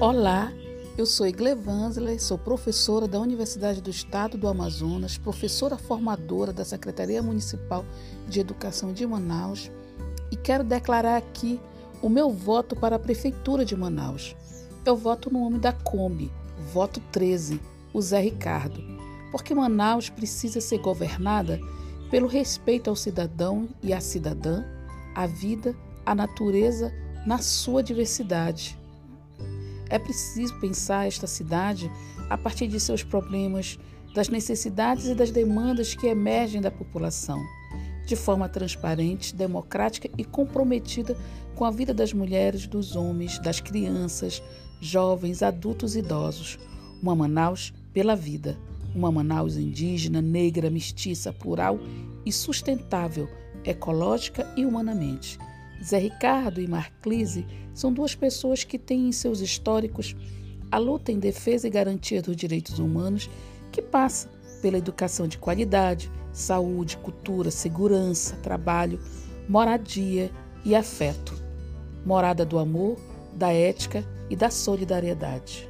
Olá, eu sou Igle Vanzler, sou professora da Universidade do Estado do Amazonas, professora formadora da Secretaria Municipal de Educação de Manaus e quero declarar aqui o meu voto para a Prefeitura de Manaus. Eu voto no nome da Kombi, voto 13, o Zé Ricardo, porque Manaus precisa ser governada pelo respeito ao cidadão e à cidadã, à vida, à natureza na sua diversidade é preciso pensar esta cidade a partir de seus problemas, das necessidades e das demandas que emergem da população, de forma transparente, democrática e comprometida com a vida das mulheres, dos homens, das crianças, jovens, adultos e idosos. Uma Manaus pela vida, uma Manaus indígena, negra, mestiça, plural e sustentável, ecológica e humanamente Zé Ricardo e Marclise são duas pessoas que têm em seus históricos a luta em defesa e garantia dos direitos humanos que passa pela educação de qualidade, saúde, cultura, segurança, trabalho, moradia e afeto. Morada do amor, da ética e da solidariedade.